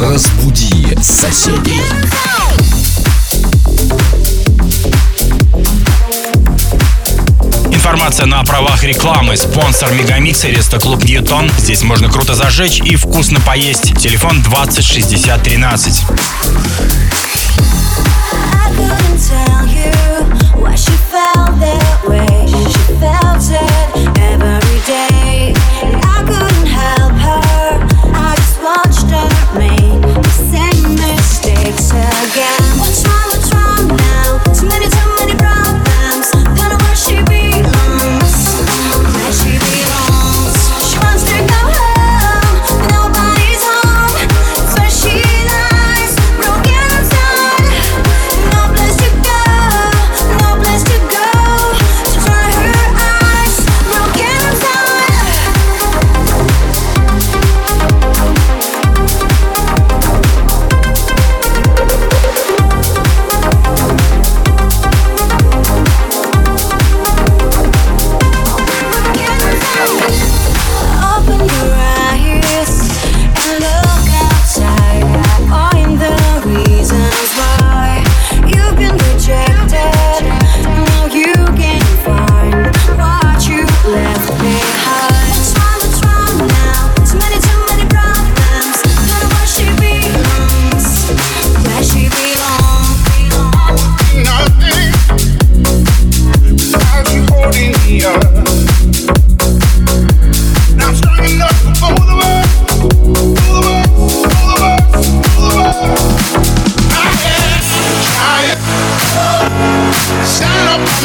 Разбуди соседей. Информация на правах рекламы. Спонсор Мегамикса Рестоклуб Ньютон. Здесь можно круто зажечь и вкусно поесть. Телефон 20 60 13. I couldn't tell you why she felt that way. She felt it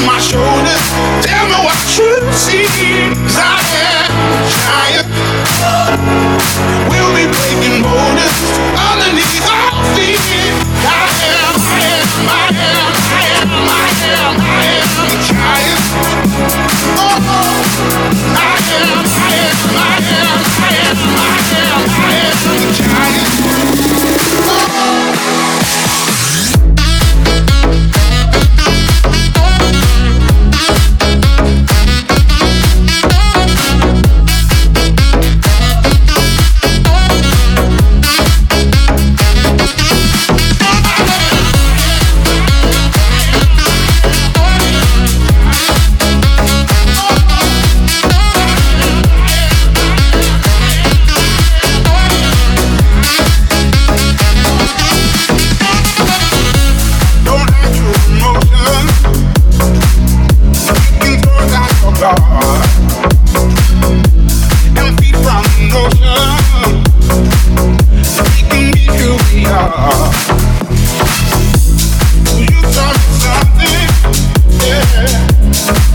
my shoulders. Peace.